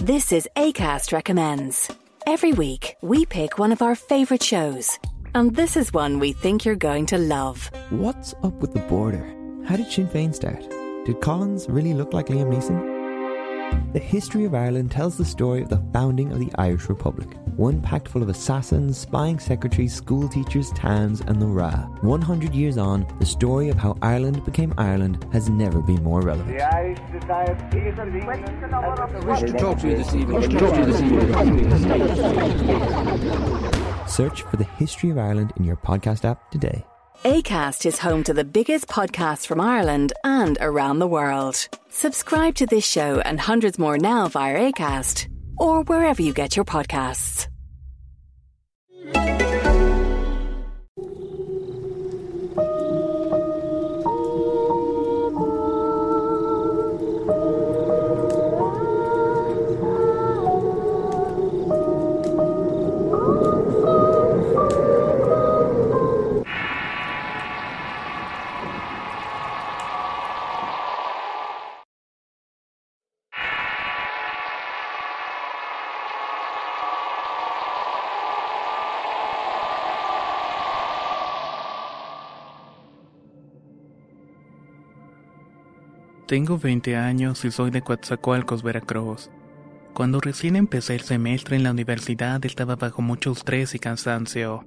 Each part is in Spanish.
This is ACAST Recommends. Every week, we pick one of our favourite shows. And this is one we think you're going to love. What's up with the border? How did Sinn Féin start? Did Collins really look like Liam Neeson? The history of Ireland tells the story of the founding of the Irish Republic. One packed full of assassins, spying secretaries, school teachers, towns, and the Ra. 100 years on, the story of how Ireland became Ireland has never been more relevant. wish to talk to you this evening. Wish to talk to you this evening. Search for the history of Ireland in your podcast app today. ACAST is home to the biggest podcasts from Ireland and around the world. Subscribe to this show and hundreds more now via ACAST or wherever you get your podcasts. Tengo 20 años y soy de Coatzacoalcos, Veracruz. Cuando recién empecé el semestre en la universidad estaba bajo mucho estrés y cansancio.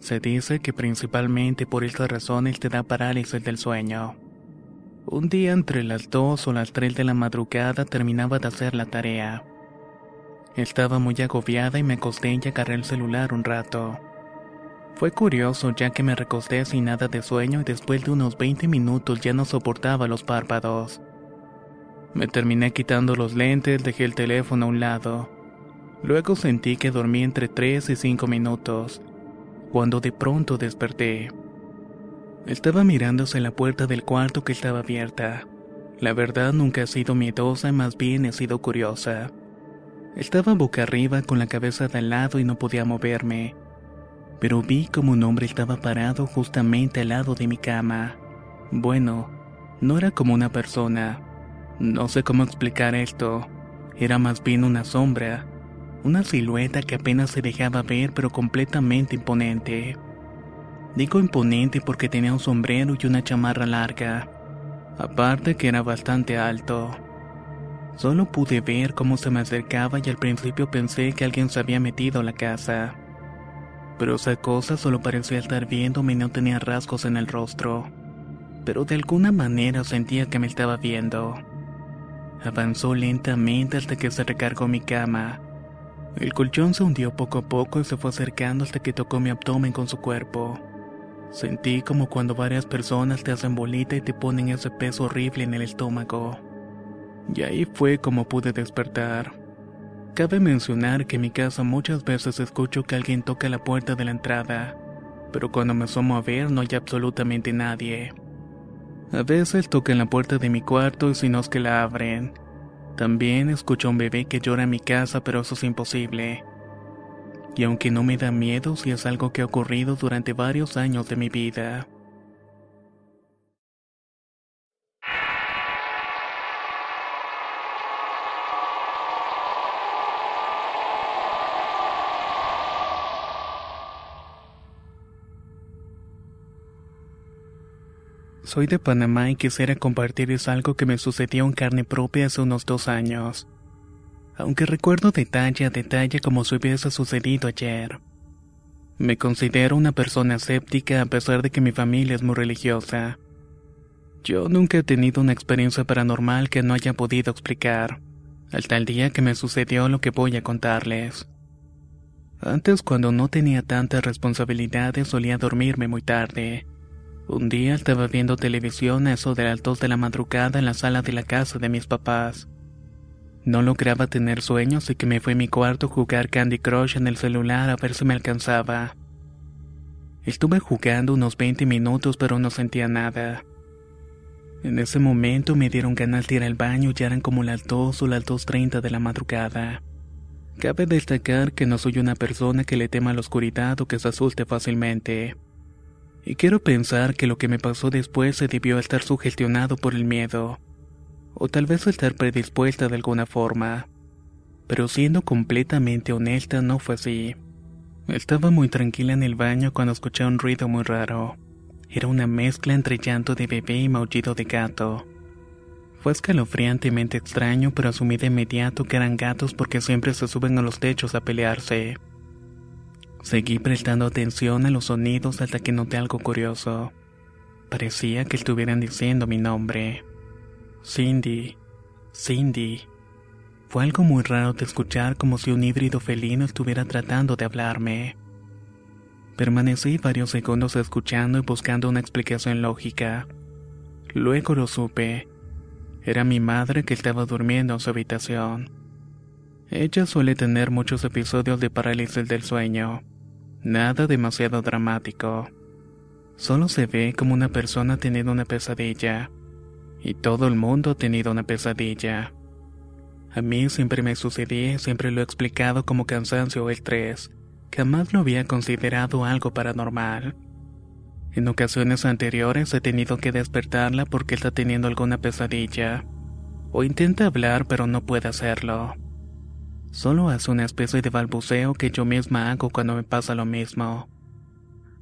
Se dice que principalmente por estas razones te da parálisis del sueño. Un día entre las 2 o las 3 de la madrugada terminaba de hacer la tarea. Estaba muy agobiada y me acosté y agarré el celular un rato. Fue curioso ya que me recosté sin nada de sueño y después de unos 20 minutos ya no soportaba los párpados. Me terminé quitando los lentes, dejé el teléfono a un lado. Luego sentí que dormí entre 3 y 5 minutos, cuando de pronto desperté. Estaba mirando hacia la puerta del cuarto que estaba abierta. La verdad nunca he sido miedosa, más bien he sido curiosa. Estaba boca arriba con la cabeza de al lado y no podía moverme pero vi como un hombre estaba parado justamente al lado de mi cama. Bueno, no era como una persona. No sé cómo explicar esto. Era más bien una sombra, una silueta que apenas se dejaba ver pero completamente imponente. Digo imponente porque tenía un sombrero y una chamarra larga, aparte que era bastante alto. Solo pude ver cómo se me acercaba y al principio pensé que alguien se había metido a la casa pero esa cosa solo parecía estar viéndome y no tenía rasgos en el rostro. Pero de alguna manera sentía que me estaba viendo. Avanzó lentamente hasta que se recargó mi cama. El colchón se hundió poco a poco y se fue acercando hasta que tocó mi abdomen con su cuerpo. Sentí como cuando varias personas te hacen bolita y te ponen ese peso horrible en el estómago. Y ahí fue como pude despertar. Cabe mencionar que en mi casa muchas veces escucho que alguien toca la puerta de la entrada, pero cuando me asomo a ver no hay absolutamente nadie. A veces tocan la puerta de mi cuarto y si no es que la abren. También escucho a un bebé que llora en mi casa, pero eso es imposible. Y aunque no me da miedo, si es algo que ha ocurrido durante varios años de mi vida. Soy de Panamá y quisiera compartirles algo que me sucedió en carne propia hace unos dos años. Aunque recuerdo detalle a detalle como si hubiese sucedido ayer. Me considero una persona escéptica a pesar de que mi familia es muy religiosa. Yo nunca he tenido una experiencia paranormal que no haya podido explicar, hasta el día que me sucedió lo que voy a contarles. Antes cuando no tenía tantas responsabilidades solía dormirme muy tarde Un día estaba viendo televisión a eso de las 2 de la madrugada en la sala de la casa de mis papás. No lograba tener sueños así que me fui a mi cuarto a jugar Candy Crush en el celular a ver si me alcanzaba. Estuve jugando unos 20 minutos pero no sentía nada. En ese momento me dieron ganas de ir al baño y ya eran como las 2 o las 2.30 de la madrugada. Cabe destacar que no soy una persona que le tema la oscuridad o que se asuste fácilmente. Y quiero pensar que lo que me pasó después se debió a estar sugestionado por el miedo, o tal vez estar predispuesta de alguna forma. Pero siendo completamente honesta, no fue así. Estaba muy tranquila en el baño cuando escuché un ruido muy raro. Era una mezcla entre llanto de bebé y maullido de gato. Fue escalofriantemente extraño, pero asumí de inmediato que eran gatos porque siempre se suben a los techos a pelearse. Seguí prestando atención a los sonidos hasta que noté algo curioso. Parecía que estuvieran diciendo mi nombre. Cindy, Cindy. Fue algo muy raro de escuchar como si un híbrido felino estuviera tratando de hablarme. Permanecí varios segundos escuchando y buscando una explicación lógica. Luego lo supe. Era mi madre que estaba durmiendo en su habitación. Ella suele tener muchos episodios de parálisis del sueño. Nada demasiado dramático. Solo se ve como una persona teniendo una pesadilla. Y todo el mundo ha tenido una pesadilla. A mí siempre me sucedía siempre lo he explicado como cansancio o estrés. Jamás lo había considerado algo paranormal. En ocasiones anteriores he tenido que despertarla porque está teniendo alguna pesadilla. O intenta hablar pero no puede hacerlo. Solo hace una especie de balbuceo que yo misma hago cuando me pasa lo mismo.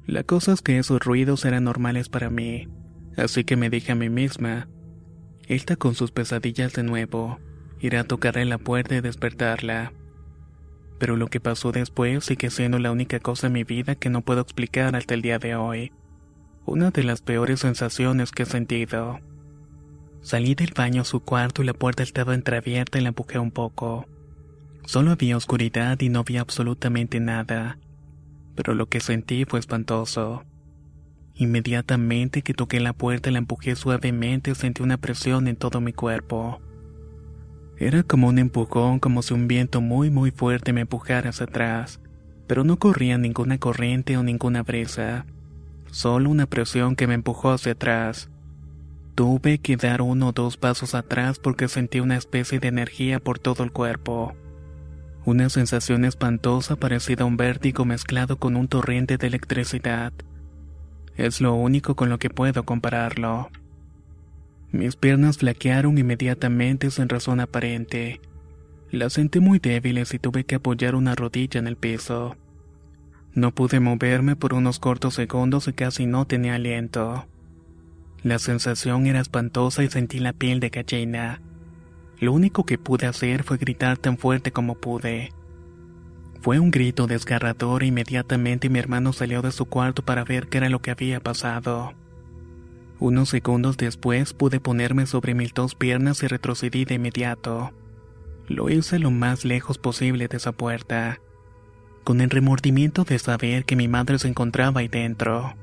La cosa es que esos ruidos eran normales para mí, así que me dije a mí misma, está con sus pesadillas de nuevo, irá a tocarle la puerta y despertarla. Pero lo que pasó después sigue siendo la única cosa en mi vida que no puedo explicar hasta el día de hoy una de las peores sensaciones que he sentido. Salí del baño a su cuarto y la puerta estaba entreabierta y la empujé un poco. Solo había oscuridad y no había absolutamente nada, pero lo que sentí fue espantoso. Inmediatamente que toqué la puerta y la empujé suavemente sentí una presión en todo mi cuerpo. Era como un empujón, como si un viento muy muy fuerte me empujara hacia atrás, pero no corría ninguna corriente o ninguna brisa solo una presión que me empujó hacia atrás. Tuve que dar uno o dos pasos atrás porque sentí una especie de energía por todo el cuerpo. Una sensación espantosa parecida a un vértigo mezclado con un torrente de electricidad. Es lo único con lo que puedo compararlo. Mis piernas flaquearon inmediatamente sin razón aparente. Las sentí muy débiles y tuve que apoyar una rodilla en el piso. No pude moverme por unos cortos segundos y casi no tenía aliento. La sensación era espantosa y sentí la piel de gallina. Lo único que pude hacer fue gritar tan fuerte como pude. Fue un grito desgarrador e inmediatamente mi hermano salió de su cuarto para ver qué era lo que había pasado. Unos segundos después pude ponerme sobre mis dos piernas y retrocedí de inmediato. Lo hice lo más lejos posible de esa puerta con el remordimiento de saber que mi madre se encontraba ahí dentro.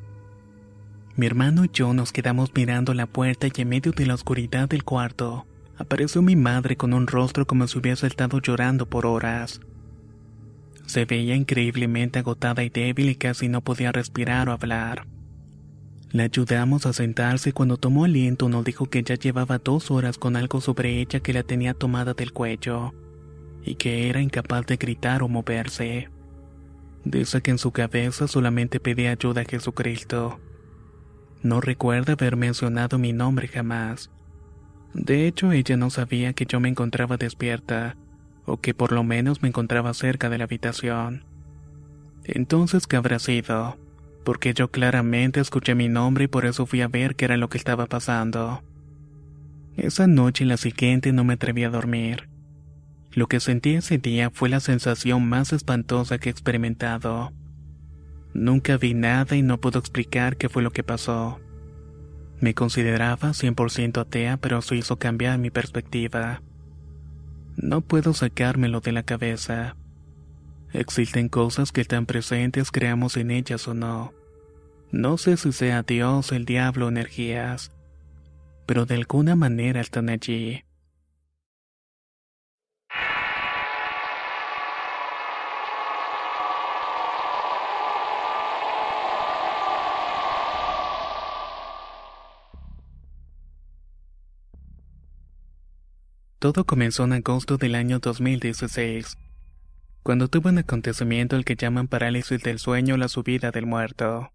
Mi hermano y yo nos quedamos mirando la puerta y en medio de la oscuridad del cuarto apareció mi madre con un rostro como si hubiese estado llorando por horas. Se veía increíblemente agotada y débil y casi no podía respirar o hablar. La ayudamos a sentarse y cuando tomó aliento nos dijo que ya llevaba dos horas con algo sobre ella que la tenía tomada del cuello y que era incapaz de gritar o moverse. Dice que en su cabeza solamente pedía ayuda a Jesucristo. No recuerda haber mencionado mi nombre jamás. De hecho, ella no sabía que yo me encontraba despierta, o que por lo menos me encontraba cerca de la habitación. Entonces, ¿qué habrá sido? Porque yo claramente escuché mi nombre y por eso fui a ver qué era lo que estaba pasando. Esa noche y la siguiente no me atreví a dormir. Lo que sentí ese día fue la sensación más espantosa que he experimentado. Nunca vi nada y no puedo explicar qué fue lo que pasó. Me consideraba 100% atea, pero eso hizo cambiar mi perspectiva. No puedo sacármelo de la cabeza. Existen cosas que están presentes, creamos en ellas o no. No sé si sea Dios, el diablo energías, pero de alguna manera están allí. Todo comenzó en agosto del año 2016, cuando tuve un acontecimiento al que llaman parálisis del sueño o la subida del muerto.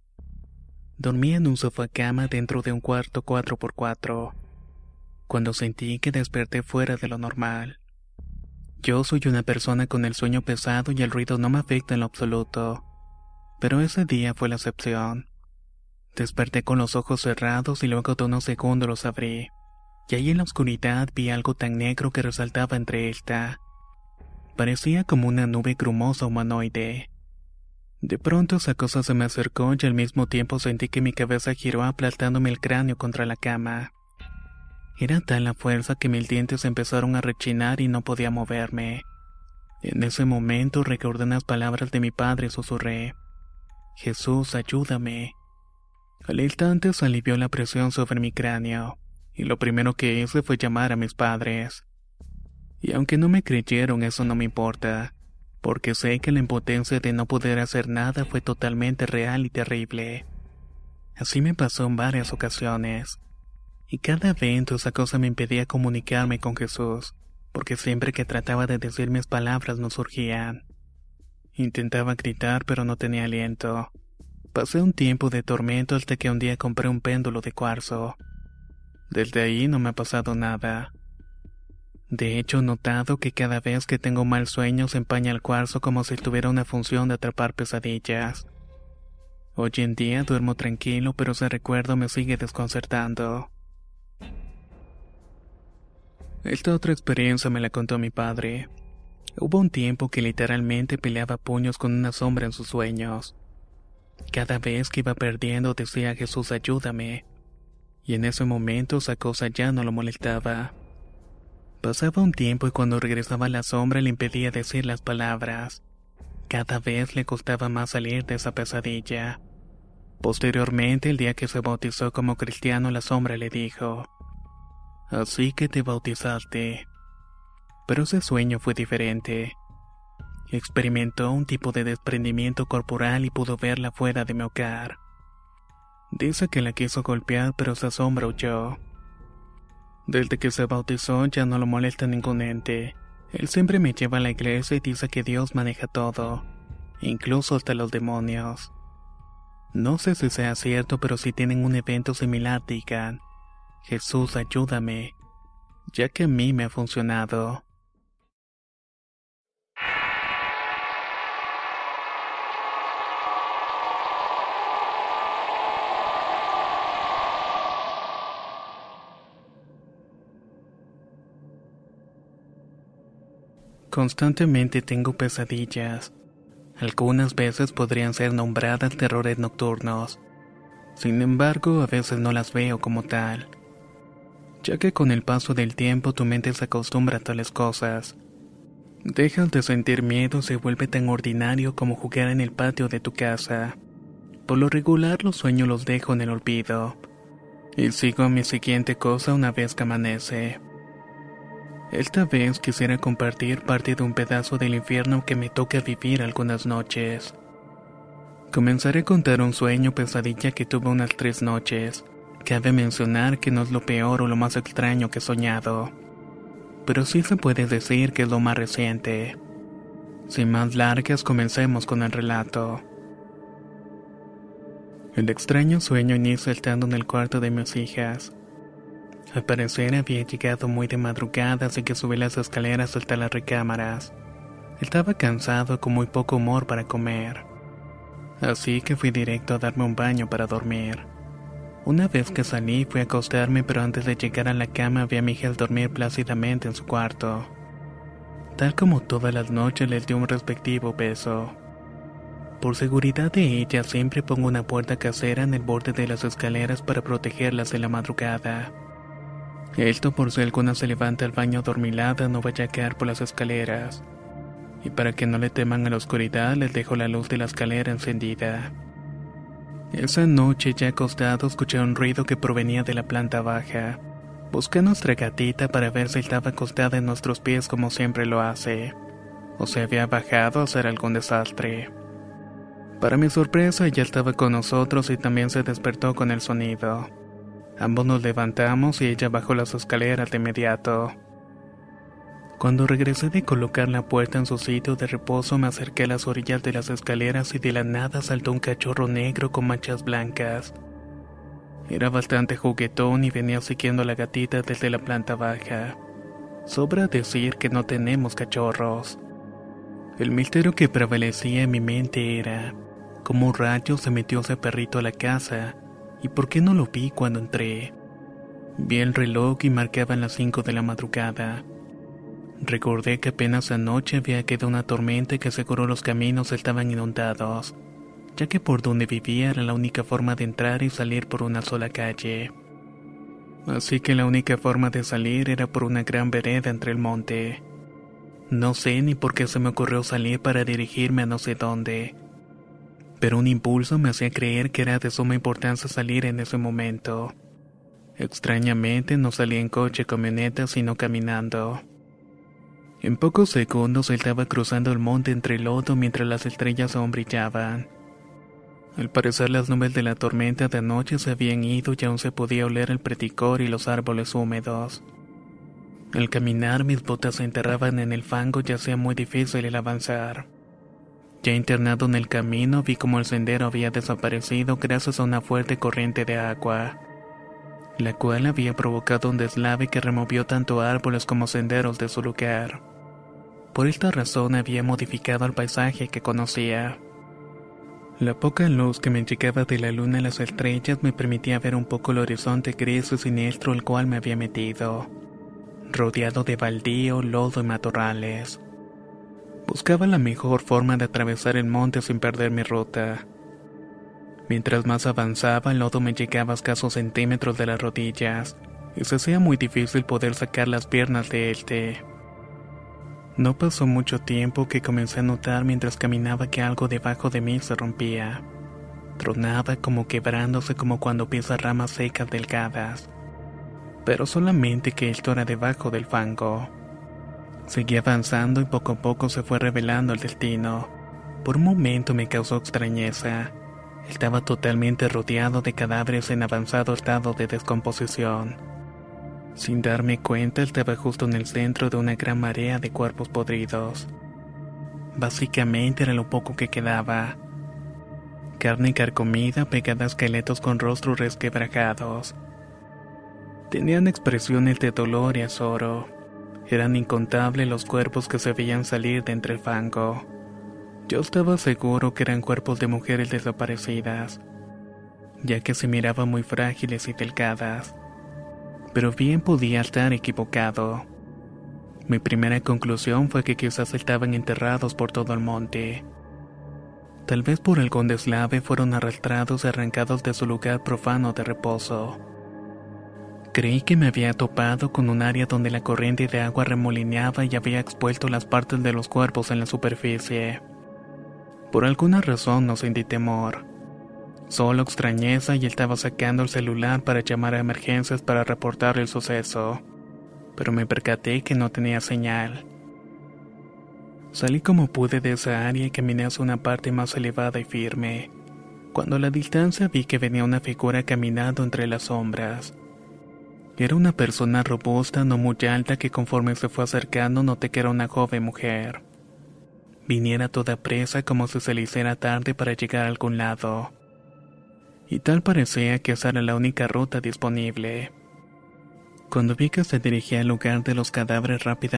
Dormía en un sofá cama dentro de un cuarto 4x4, cuando sentí que desperté fuera de lo normal. Yo soy una persona con el sueño pesado y el ruido no me afecta en lo absoluto, pero ese día fue la excepción. Desperté con los ojos cerrados y luego de unos segundos los abrí y ahí en la oscuridad vi algo tan negro que resaltaba entre esta. Parecía como una nube grumosa humanoide. De pronto esa cosa se me acercó y al mismo tiempo sentí que mi cabeza giró aplastándome el cráneo contra la cama. Era tal la fuerza que mis dientes empezaron a rechinar y no podía moverme. En ese momento recordé unas palabras de mi padre y susurré. Jesús, ayúdame. Al instante se alivió la presión sobre mi cráneo y lo primero que hice fue llamar a mis padres. Y aunque no me creyeron, eso no me importa, porque sé que la impotencia de no poder hacer nada fue totalmente real y terrible. Así me pasó en varias ocasiones. Y cada evento esa cosa me impedía comunicarme con Jesús, porque siempre que trataba de decir mis palabras no surgían. Intentaba gritar pero no tenía aliento. Pasé un tiempo de tormento hasta que un día compré un péndulo de cuarzo. Desde ahí no me ha pasado nada. De hecho, he notado que cada vez que tengo mal sueño se empaña el cuarzo como si tuviera una función de atrapar pesadillas. Hoy en día duermo tranquilo, pero ese recuerdo me sigue desconcertando. Esta otra experiencia me la contó mi padre. Hubo un tiempo que literalmente peleaba puños con una sombra en sus sueños. Cada vez que iba perdiendo decía Jesús ayúdame, y en ese momento esa cosa ya no lo molestaba. Pasaba un tiempo y cuando regresaba la sombra le impedía decir las palabras. Cada vez le costaba más salir de esa pesadilla. Posteriormente, el día que se bautizó como cristiano, la sombra le dijo, Así que te bautizaste. Pero ese sueño fue diferente. Experimentó un tipo de desprendimiento corporal y pudo verla fuera de mi hogar. Dice que la quiso golpear, pero esa sombra huyó. Desde que se bautizó ya no lo molesta ningún ente. Él siempre me lleva a la iglesia y dice que Dios maneja todo, incluso hasta los demonios. No sé si sea cierto, pero si tienen un evento similar digan, Jesús ayúdame, ya que a mí me ha funcionado. Constantemente tengo pesadillas. Algunas veces podrían ser nombradas terrores nocturnos. Sin embargo, a veces no las veo como tal. Ya que con el paso del tiempo tu mente se acostumbra a tales cosas. Dejas de sentir miedo, se vuelve tan ordinario como jugar en el patio de tu casa. Por lo regular los sueños los dejo en el olvido. Y sigo a mi siguiente cosa una vez que amanece. Esta vez quisiera compartir parte de un pedazo del infierno que me toca vivir algunas noches. Comenzaré a contar un sueño pesadilla que tuve unas tres noches. Cabe mencionar que no es lo peor o lo más extraño que he soñado. Pero sí se puede decir que es lo más reciente. Sin más largas, comencemos con el relato. El extraño sueño inicia estando en el cuarto de mis hijas. Al parecer había llegado muy de madrugada, así que subí las escaleras hasta las recámaras. Estaba cansado con muy poco humor para comer. Así que fui directo a darme un baño para dormir. Una vez que salí fui a acostarme, pero antes de llegar a la cama vi a mi hija dormir plácidamente en su cuarto. Tal como todas las noches les di un respectivo beso. Por seguridad de ella siempre pongo una puerta casera en el borde de las escaleras para protegerlas de la madrugada. Esto por si alguna se levanta al baño dormilada no vaya a caer por las escaleras. Y para que no le teman a la oscuridad les dejo la luz de la escalera encendida. Esa noche, ya acostado, escuché un ruido que provenía de la planta baja. Busqué nuestra gatita para ver si estaba acostada en nuestros pies como siempre lo hace, o se había bajado a hacer algún desastre. Para mi sorpresa, ella estaba con nosotros y también se despertó con el sonido. Ambos nos levantamos y ella bajó las escaleras de inmediato. Cuando regresé de colocar la puerta en su sitio de reposo, me acerqué a las orillas de las escaleras y de la nada saltó un cachorro negro con manchas blancas. Era bastante juguetón y venía siguiendo a la gatita desde la planta baja. Sobra decir que no tenemos cachorros. El misterio que prevalecía en mi mente era cómo rayos se metió ese perrito a la casa y por qué no lo vi cuando entré. Vi el reloj y marcaban las 5 de la madrugada. Recordé que apenas anoche había quedado una tormenta que seguro los caminos estaban inundados, ya que por donde vivía era la única forma de entrar y salir por una sola calle. Así que la única forma de salir era por una gran vereda entre el monte. No sé ni por qué se me ocurrió salir para dirigirme a no sé dónde, pero un impulso me hacía creer que era de suma importancia salir en ese momento. Extrañamente no salí en coche, camioneta, sino caminando. En pocos segundos estaba cruzando el monte entre el lodo mientras las estrellas aún brillaban. Al parecer las nubes de la tormenta de anoche se habían ido y aún se podía oler el preticor y los árboles húmedos. Al caminar mis botas se enterraban en el fango y hacía muy difícil el avanzar. Ya internado en el camino vi como el sendero había desaparecido gracias a una fuerte corriente de agua, la cual había provocado un deslave que removió tanto árboles como senderos de su lugar. Por esta razón había modificado el paisaje que conocía. La poca luz que me llegaba de la luna y las estrellas me permitía ver un poco el horizonte gris y siniestro al cual me había metido, rodeado de baldío, lodo y matorrales. Buscaba la mejor forma de atravesar el monte sin perder mi ruta. Mientras más avanzaba, el lodo me llegaba a escasos centímetros de las rodillas, y se hacía muy difícil poder sacar las piernas de éste. No pasó mucho tiempo que comencé a notar mientras caminaba que algo debajo de mí se rompía. Tronaba como quebrándose como cuando pisas ramas secas delgadas. Pero solamente que esto era debajo del fango. Seguí avanzando y poco a poco se fue revelando el destino. Por un momento me causó extrañeza. Estaba totalmente rodeado de cadáveres en avanzado estado de descomposición. Sin darme cuenta, estaba justo en el centro de una gran marea de cuerpos podridos. Básicamente era lo poco que quedaba. Carne carcomida pegada a esqueletos con rostros resquebrajados. Tenían expresiones de dolor y azoro. Eran incontables los cuerpos que se veían salir de entre el fango. Yo estaba seguro que eran cuerpos de mujeres desaparecidas, ya que se miraban muy frágiles y delgadas pero bien podía estar equivocado. Mi primera conclusión fue que quizás estaban enterrados por todo el monte. Tal vez por algún deslave fueron arrastrados y arrancados de su lugar profano de reposo. Creí que me había topado con un área donde la corriente de agua remolineaba y había expuesto las partes de los cuerpos en la superficie. Por alguna razón no sentí temor. Solo extrañeza y estaba sacando el celular para llamar a emergencias para reportar el suceso, pero me percaté que no tenía señal. Salí como pude de esa área y caminé hacia una parte más elevada y firme. Cuando a la distancia vi que venía una figura caminando entre las sombras. Era una persona robusta, no muy alta, que conforme se fue acercando noté que era una joven mujer. Viniera toda presa como si se le hiciera tarde para llegar a algún lado y tal parecía que esa era la única ruta disponible. Cuando vi que se dirigía al lugar de los cadáveres rápidamente.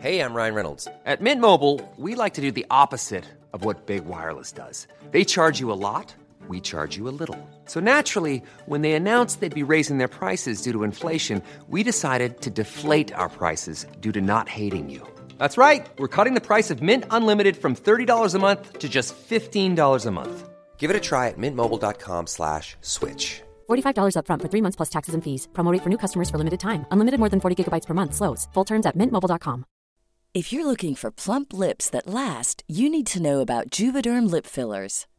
Hey, I'm Ryan Reynolds. At Mint Mobile, we like to do the opposite of what Big Wireless does. They charge you a lot, we charge you a little. So naturally, when they announced they'd be raising their prices due to inflation, we decided to deflate our prices due to not hating you. That's right. We're cutting the price of Mint Unlimited from $30 a month to just $15 a month. Give it a try at mintmobile.com slash switch. $45 upfront for three months plus taxes and fees. Promote for new customers for limited time. Unlimited more than 40 gigabytes per month. Slows. Full terms at mintmobile.com. If you're looking for plump lips that last, you need to know about Juvederm lip fillers.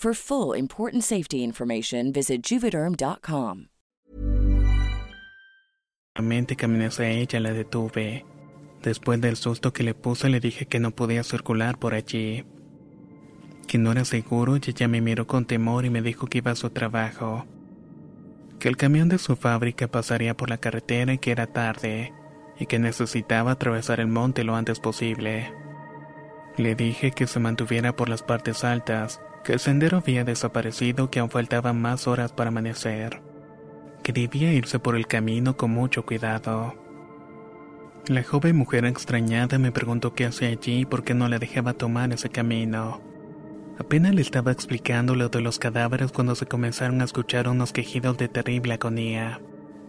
For full important safety information, visit juvederm.com. Caminé hacia ella la detuve. Después del susto que le puse le dije que no podía circular por allí. Que no era seguro y ella me miró con temor y me dijo que iba a su trabajo. Que el camión de su fábrica pasaría por la carretera y que era tarde, y que necesitaba atravesar el monte lo antes posible. Le dije que se mantuviera por las partes altas, que el sendero había desaparecido, que aún faltaban más horas para amanecer, que debía irse por el camino con mucho cuidado. La joven mujer extrañada me preguntó qué hacía allí y por qué no la dejaba tomar ese camino. Apenas le estaba explicando lo de los cadáveres cuando se comenzaron a escuchar unos quejidos de terrible agonía.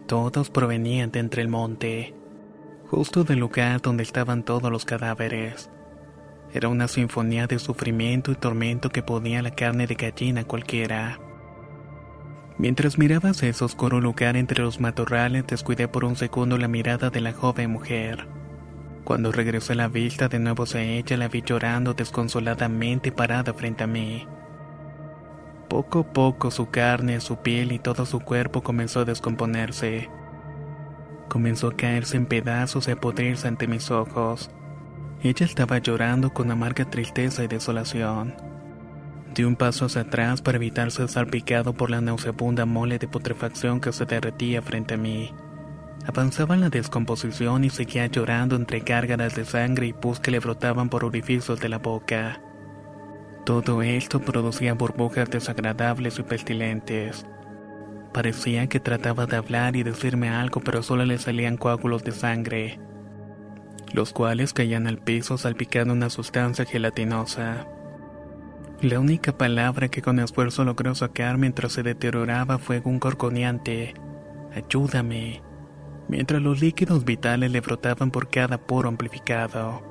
Todos provenían de entre el monte, justo del lugar donde estaban todos los cadáveres. Era una sinfonía de sufrimiento y tormento que ponía la carne de gallina cualquiera. Mientras miraba ese oscuro lugar entre los matorrales, descuidé por un segundo la mirada de la joven mujer. Cuando regresé la vista de nuevo hacia ella, la vi llorando desconsoladamente parada frente a mí. Poco a poco su carne, su piel y todo su cuerpo comenzó a descomponerse. Comenzó a caerse en pedazos y a podrirse ante mis ojos. Ella estaba llorando con amarga tristeza y desolación. Di un paso hacia atrás para evitar ser salpicado por la nauseabunda mole de putrefacción que se derretía frente a mí. Avanzaba en la descomposición y seguía llorando entre gárgaras de sangre y pus que le brotaban por orificios de la boca. Todo esto producía burbujas desagradables y pestilentes. Parecía que trataba de hablar y decirme algo, pero solo le salían coágulos de sangre los cuales caían al piso salpicando una sustancia gelatinosa. La única palabra que con esfuerzo logró sacar mientras se deterioraba fue un corconeante. Ayúdame. Mientras los líquidos vitales le brotaban por cada poro amplificado.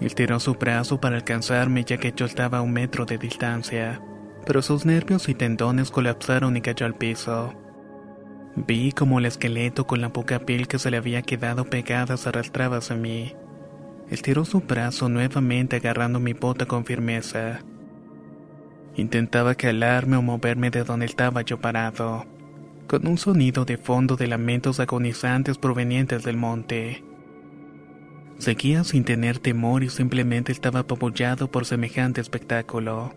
Estiró su brazo para alcanzarme ya que yo estaba a un metro de distancia, pero sus nervios y tendones colapsaron y cayó al piso. Vi como el esqueleto con la poca piel que se le había quedado pegada arrastraba hacia mí. Estiró su brazo nuevamente agarrando mi bota con firmeza. Intentaba calarme o moverme de donde estaba yo parado, con un sonido de fondo de lamentos agonizantes provenientes del monte. Seguía sin tener temor y simplemente estaba apabullado por semejante espectáculo.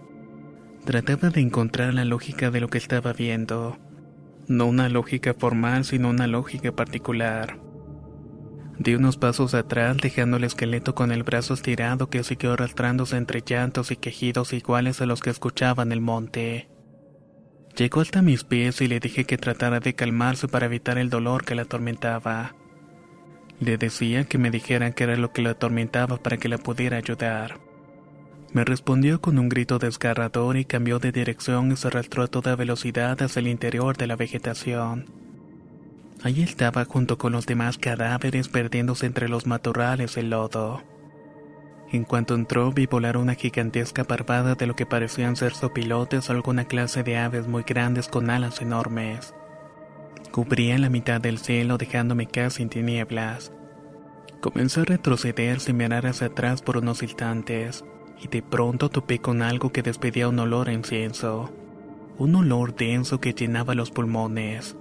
Trataba de encontrar la lógica de lo que estaba viendo no una lógica formal, sino una lógica particular. Di unos pasos atrás, dejando el esqueleto con el brazo estirado que siguió arrastrándose entre llantos y quejidos iguales a los que escuchaba en el monte. Llegó hasta mis pies y le dije que tratara de calmarse para evitar el dolor que la atormentaba. Le decía que me dijeran qué era lo que la atormentaba para que la pudiera ayudar. Me respondió con un grito desgarrador y cambió de dirección y se arrastró a toda velocidad hacia el interior de la vegetación. Allí estaba junto con los demás cadáveres perdiéndose entre los matorrales el lodo. En cuanto entró vi volar una gigantesca parvada de lo que parecían ser sopilotes o alguna clase de aves muy grandes con alas enormes. Cubría la mitad del cielo dejándome casi en tinieblas. Comencé a retroceder sin mirar hacia atrás por unos instantes y de pronto topé con algo que despedía un olor a incienso, un olor denso que llenaba los pulmones.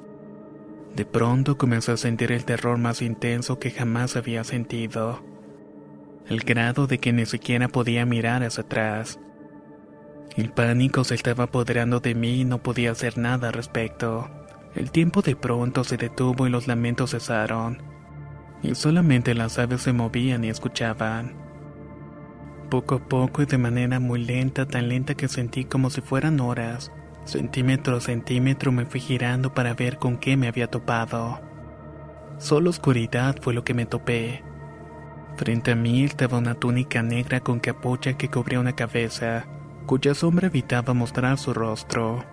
De pronto comencé a sentir el terror más intenso que jamás había sentido. el grado de que ni siquiera podía mirar hacia atrás. El pánico se estaba apoderando de mí y no podía hacer nada al respecto. El tiempo de pronto se detuvo y los lamentos cesaron, y solamente las aves se movían y escuchaban. Poco a poco y de manera muy lenta, tan lenta que sentí como si fueran horas, centímetro a centímetro me fui girando para ver con qué me había topado. Solo oscuridad fue lo que me topé. Frente a mí estaba una túnica negra con capucha que cubría una cabeza, cuya sombra evitaba mostrar su rostro.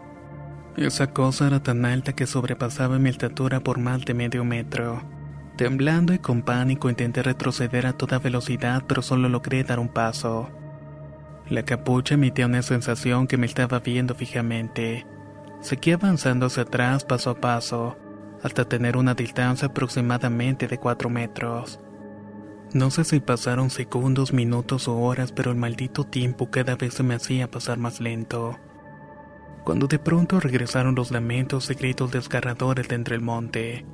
Esa cosa era tan alta que sobrepasaba mi estatura por más de medio metro. Temblando y con pánico intenté retroceder a toda velocidad, pero solo logré dar un paso. La capucha emitía una sensación que me estaba viendo fijamente. Seguí avanzando hacia atrás paso a paso, hasta tener una distancia aproximadamente de cuatro metros. No sé si pasaron segundos, minutos o horas, pero el maldito tiempo cada vez se me hacía pasar más lento. Cuando de pronto regresaron los lamentos y gritos desgarradores de entre el monte.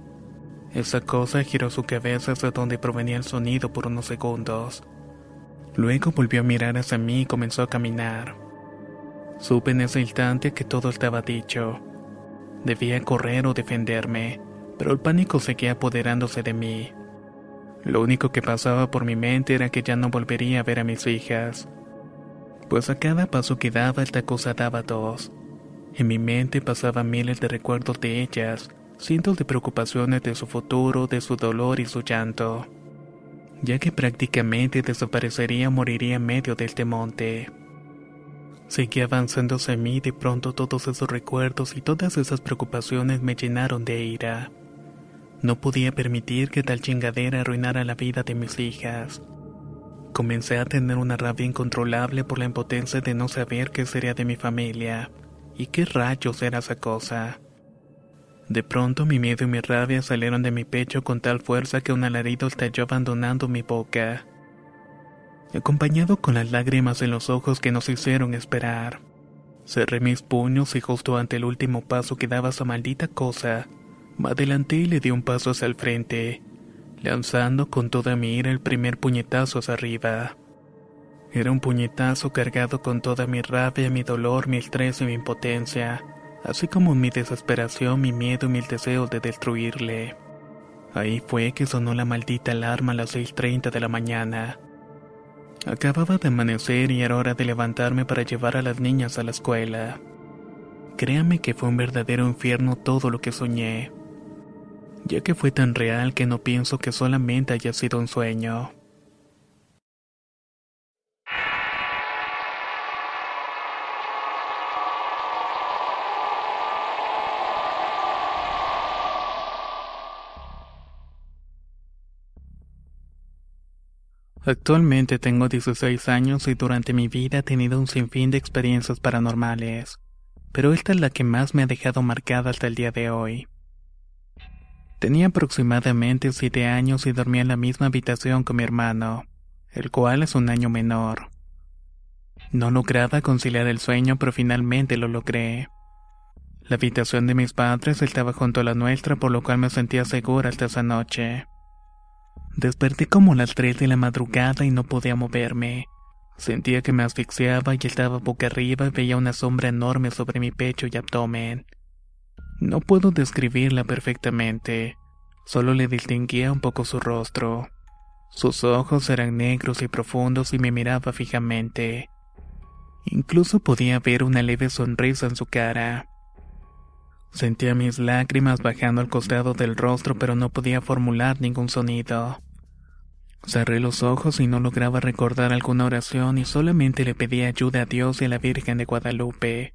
Esa cosa giró su cabeza hacia donde provenía el sonido por unos segundos. Luego volvió a mirar hacia mí y comenzó a caminar. Supe en ese instante que todo estaba dicho. Debía correr o defenderme, pero el pánico seguía apoderándose de mí. Lo único que pasaba por mi mente era que ya no volvería a ver a mis hijas. Pues a cada paso que daba esta cosa daba dos. En mi mente pasaban miles de recuerdos de ellas, cientos de preocupaciones de su futuro, de su dolor y su llanto, ya que prácticamente desaparecería moriría en medio de este monte. Seguí avanzando hacia mí de pronto todos esos recuerdos y todas esas preocupaciones me llenaron de ira. No podía permitir que tal chingadera arruinara la vida de mis hijas. Comencé a tener una rabia incontrolable por la impotencia de no saber qué sería de mi familia y qué rayos era esa cosa. De pronto mi miedo y mi rabia salieron de mi pecho con tal fuerza que un alarido estalló abandonando mi boca, acompañado con las lágrimas en los ojos que nos hicieron esperar. Cerré mis puños y justo ante el último paso que daba esa maldita cosa, me adelanté y le di un paso hacia el frente, lanzando con toda mi ira el primer puñetazo hacia arriba. Era un puñetazo cargado con toda mi rabia, mi dolor, mi estrés y mi impotencia, así como mi desesperación, mi miedo y mi deseo de destruirle. Ahí fue que sonó la maldita alarma a las 6.30 de la mañana. Acababa de amanecer y era hora de levantarme para llevar a las niñas a la escuela. Créame que fue un verdadero infierno todo lo que soñé ya que fue tan real que no pienso que solamente haya sido un sueño. Actualmente tengo 16 años y durante mi vida he tenido un sinfín de experiencias paranormales, pero esta es la que más me ha dejado marcada hasta el día de hoy. Tenía aproximadamente siete años y dormía en la misma habitación con mi hermano, el cual es un año menor. No lograba conciliar el sueño, pero finalmente lo logré. La habitación de mis padres estaba junto a la nuestra, por lo cual me sentía segura hasta esa noche. Desperté como las tres de la madrugada y no podía moverme. Sentía que me asfixiaba y estaba boca arriba y veía una sombra enorme sobre mi pecho y abdomen. No puedo describirla perfectamente, solo le distinguía un poco su rostro. Sus ojos eran negros y profundos y me miraba fijamente. Incluso podía ver una leve sonrisa en su cara. Sentía mis lágrimas bajando al costado del rostro, pero no podía formular ningún sonido. Cerré los ojos y no lograba recordar alguna oración y solamente le pedí ayuda a Dios y a la Virgen de Guadalupe.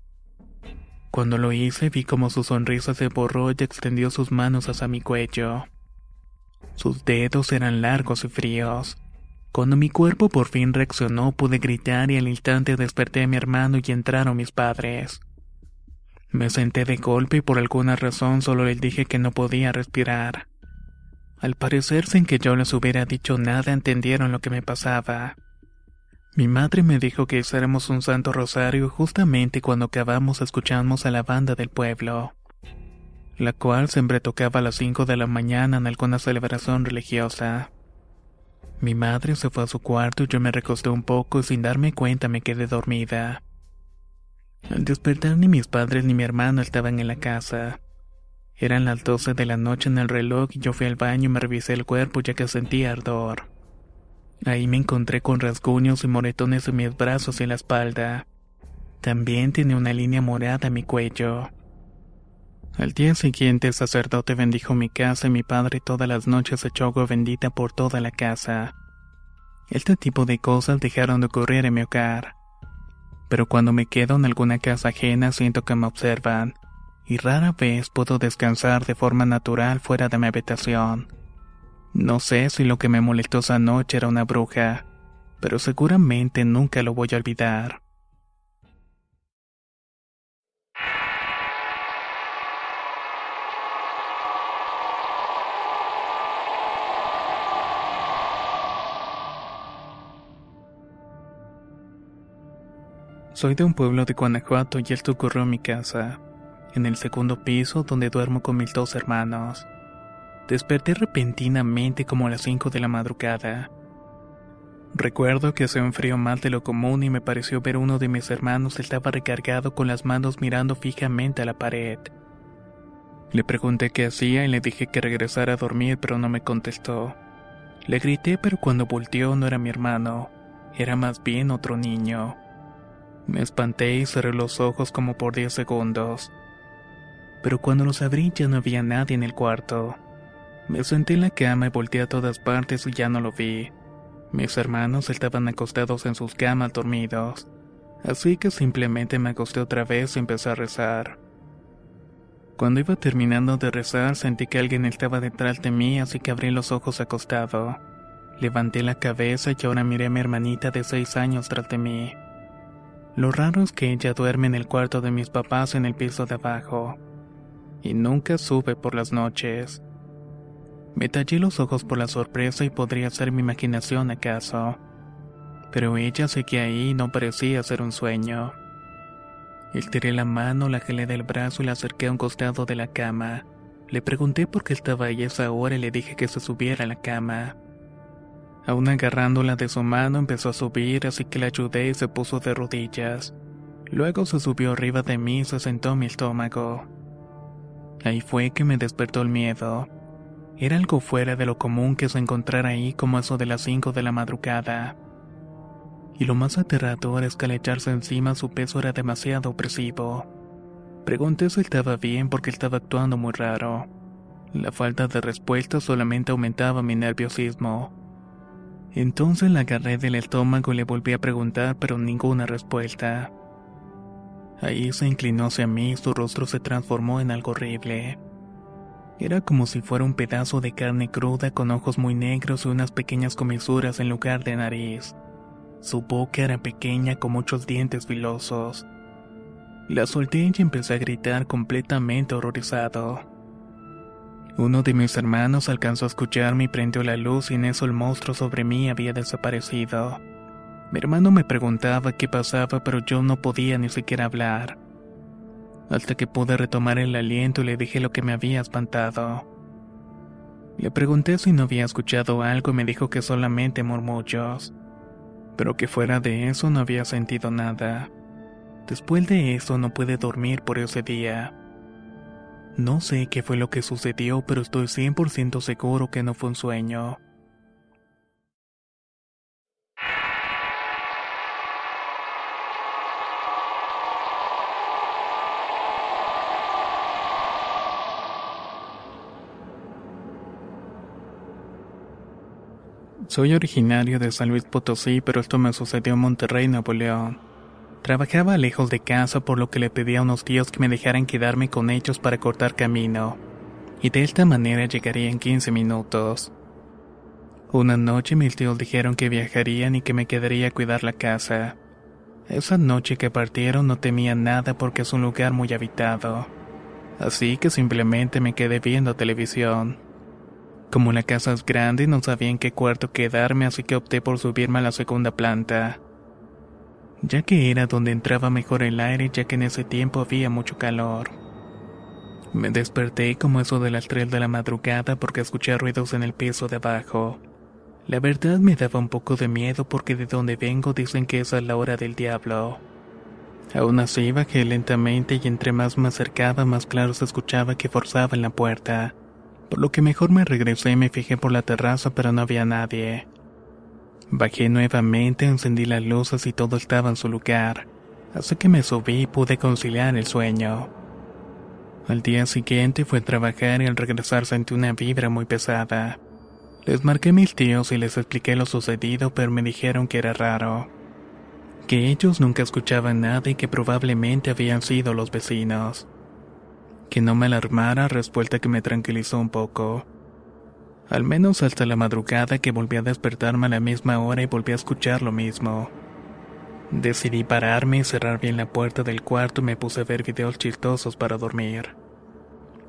Cuando lo hice vi como su sonrisa se borró y extendió sus manos hacia mi cuello. Sus dedos eran largos y fríos. Cuando mi cuerpo por fin reaccionó pude gritar y al instante desperté a mi hermano y entraron mis padres. Me senté de golpe y por alguna razón solo les dije que no podía respirar. Al parecer sin que yo les hubiera dicho nada entendieron lo que me pasaba. Mi madre me dijo que hiciéramos un santo rosario justamente cuando acabamos escuchamos a la banda del pueblo, la cual siempre tocaba a las 5 de la mañana en alguna celebración religiosa. Mi madre se fue a su cuarto y yo me recosté un poco y sin darme cuenta me quedé dormida. Al despertar ni mis padres ni mi hermano estaban en la casa. Eran las 12 de la noche en el reloj y yo fui al baño y me revisé el cuerpo ya que sentía ardor. Ahí me encontré con rasguños y moretones en mis brazos y la espalda. También tenía una línea morada en mi cuello. Al día siguiente el sacerdote bendijo mi casa y mi padre todas las noches echó agua bendita por toda la casa. Este tipo de cosas dejaron de ocurrir en mi hogar. Pero cuando me quedo en alguna casa ajena siento que me observan, y rara vez puedo descansar de forma natural fuera de mi habitación. No sé si lo que me molestó esa noche era una bruja, pero seguramente nunca lo voy a olvidar. Soy de un pueblo de Guanajuato y esto ocurrió en mi casa, en el segundo piso donde duermo con mis dos hermanos. Desperté repentinamente como a las 5 de la madrugada. Recuerdo que un frío más de lo común y me pareció ver uno de mis hermanos estaba recargado con las manos mirando fijamente a la pared. Le pregunté qué hacía y le dije que regresara a dormir pero no me contestó. Le grité pero cuando volteó no era mi hermano, era más bien otro niño. Me espanté y cerré los ojos como por 10 segundos. Pero cuando los abrí ya no había nadie en el cuarto. Me senté en la cama y volteé a todas partes y ya no lo vi. Mis hermanos estaban acostados en sus camas dormidos. Así que simplemente me acosté otra vez y empecé a rezar. Cuando iba terminando de rezar sentí que alguien estaba detrás de mí así que abrí los ojos acostado. Levanté la cabeza y ahora miré a mi hermanita de seis años tras de mí. Lo raro es que ella duerme en el cuarto de mis papás en el piso de abajo. Y nunca sube por las noches. Me tallé los ojos por la sorpresa y podría ser mi imaginación acaso. Pero ella seguía ahí y no parecía ser un sueño. Estiré la mano, la gelé del brazo y la acerqué a un costado de la cama. Le pregunté por qué estaba ahí esa hora y le dije que se subiera a la cama. Aún agarrándola de su mano empezó a subir, así que la ayudé y se puso de rodillas. Luego se subió arriba de mí y se sentó en mi estómago. Ahí fue que me despertó el miedo. Era algo fuera de lo común que se encontrara ahí como eso de las 5 de la madrugada. Y lo más aterrador es que al echarse encima su peso era demasiado opresivo. Pregunté si estaba bien porque estaba actuando muy raro. La falta de respuesta solamente aumentaba mi nerviosismo. Entonces la agarré del estómago y le volví a preguntar, pero ninguna respuesta. Ahí se inclinó hacia mí y su rostro se transformó en algo horrible. Era como si fuera un pedazo de carne cruda con ojos muy negros y unas pequeñas comisuras en lugar de nariz. Su boca era pequeña con muchos dientes filosos. La solté y empecé a gritar completamente horrorizado. Uno de mis hermanos alcanzó a escucharme y prendió la luz y en eso el monstruo sobre mí había desaparecido. Mi hermano me preguntaba qué pasaba pero yo no podía ni siquiera hablar. Hasta que pude retomar el aliento y le dije lo que me había espantado. Le pregunté si no había escuchado algo y me dijo que solamente murmullos. Pero que fuera de eso no había sentido nada. Después de eso no pude dormir por ese día. No sé qué fue lo que sucedió, pero estoy 100% seguro que no fue un sueño. Soy originario de San Luis Potosí, pero esto me sucedió en Monterrey, Nuevo. Trabajaba lejos de casa por lo que le pedí a unos tíos que me dejaran quedarme con ellos para cortar camino, y de esta manera llegaría en 15 minutos. Una noche mis tíos dijeron que viajarían y que me quedaría a cuidar la casa. Esa noche que partieron no temía nada porque es un lugar muy habitado, así que simplemente me quedé viendo televisión. Como la casa es grande no sabía en qué cuarto quedarme así que opté por subirme a la segunda planta ya que era donde entraba mejor el aire ya que en ese tiempo había mucho calor. Me desperté como eso de las 3 de la madrugada porque escuché ruidos en el piso de abajo. La verdad me daba un poco de miedo porque de donde vengo dicen que esa es la hora del diablo. Aún así bajé lentamente y entre más me acercaba más claro se escuchaba que forzaba en la puerta, por lo que mejor me regresé y me fijé por la terraza pero no había nadie. Bajé nuevamente, encendí las luces y todo estaba en su lugar, así que me subí y pude conciliar el sueño. Al día siguiente fue a trabajar y al regresar sentí una vibra muy pesada. Les marqué a mis tíos y les expliqué lo sucedido, pero me dijeron que era raro. Que ellos nunca escuchaban nada y que probablemente habían sido los vecinos. Que no me alarmara, respuesta que me tranquilizó un poco. Al menos hasta la madrugada que volví a despertarme a la misma hora y volví a escuchar lo mismo. Decidí pararme y cerrar bien la puerta del cuarto y me puse a ver videos chistosos para dormir.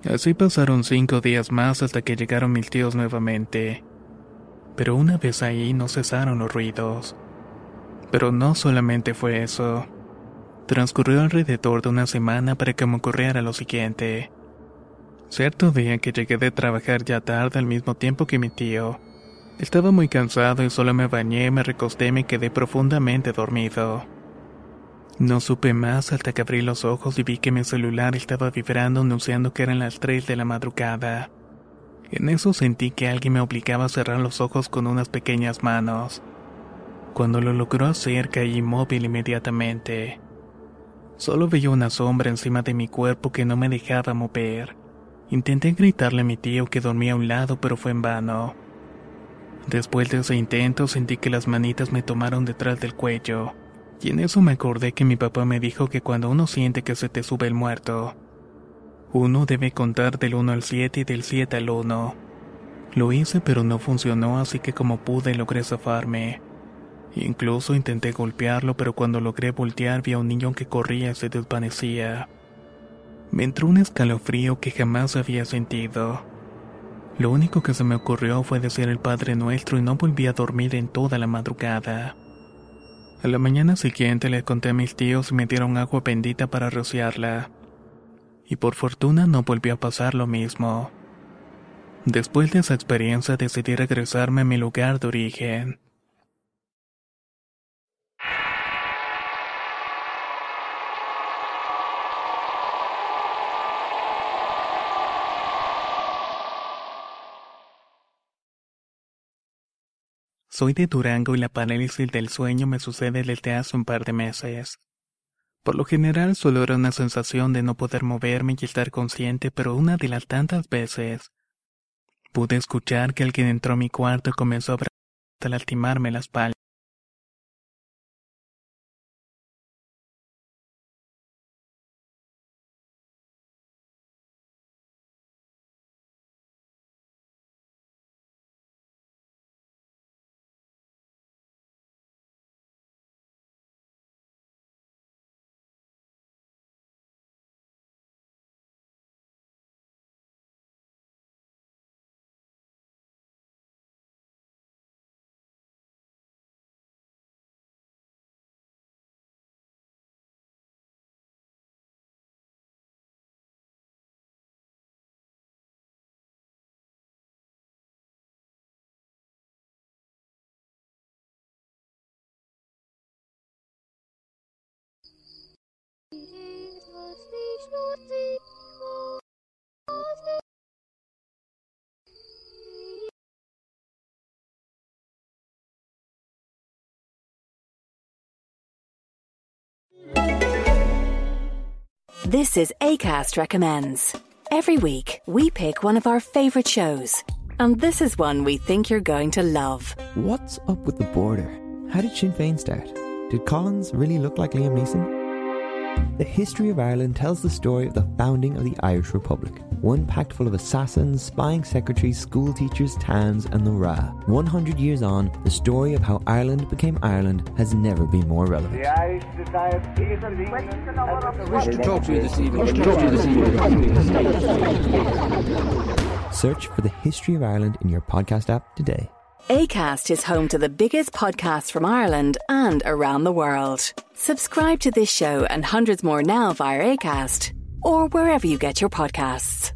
Así pasaron cinco días más hasta que llegaron mis tíos nuevamente. Pero una vez ahí no cesaron los ruidos. Pero no solamente fue eso. Transcurrió alrededor de una semana para que me ocurriera lo siguiente. Cierto día que llegué de trabajar ya tarde al mismo tiempo que mi tío. Estaba muy cansado y solo me bañé, me recosté y me quedé profundamente dormido. No supe más hasta que abrí los ojos y vi que mi celular estaba vibrando anunciando que eran las 3 de la madrugada. En eso sentí que alguien me obligaba a cerrar los ojos con unas pequeñas manos. Cuando lo logró hacer caí inmóvil inmediatamente. Solo veía una sombra encima de mi cuerpo que no me dejaba mover. Intenté gritarle a mi tío que dormía a un lado pero fue en vano. Después de ese intento sentí que las manitas me tomaron detrás del cuello. Y en eso me acordé que mi papá me dijo que cuando uno siente que se te sube el muerto, uno debe contar del 1 al 7 y del 7 al 1. Lo hice pero no funcionó así que como pude logré zafarme. Incluso intenté golpearlo pero cuando logré voltear vi a un niño que corría y se desvanecía. Me entró un escalofrío que jamás había sentido. Lo único que se me ocurrió fue decir el Padre Nuestro y no volví a dormir en toda la madrugada. A la mañana siguiente le conté a mis tíos y me dieron agua bendita para rociarla. Y por fortuna no volvió a pasar lo mismo. Después de esa experiencia decidí regresarme a mi lugar de origen. Soy de Durango y la parálisis del sueño me sucede desde hace un par de meses. Por lo general solo era una sensación de no poder moverme y estar consciente, pero una de las tantas veces pude escuchar que alguien entró a mi cuarto y comenzó a lastimarme la espalda. This is ACAST Recommends. Every week, we pick one of our favourite shows. And this is one we think you're going to love. What's up with the border? How did Sinn Féin start? Did Collins really look like Liam Neeson? The history of Ireland tells the story of the founding of the Irish Republic. One packed full of assassins, spying secretaries, school teachers, towns, and the Ra. 100 years on, the story of how Ireland became Ireland has never been more relevant. I wish to talk to you this evening. wish to talk to you this evening. Search for the history of Ireland in your podcast app today. ACAST is home to the biggest podcasts from Ireland and around the world. Subscribe to this show and hundreds more now via ACAST or wherever you get your podcasts.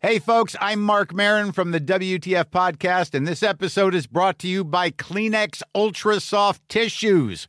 Hey, folks, I'm Mark Marin from the WTF Podcast, and this episode is brought to you by Kleenex Ultra Soft Tissues,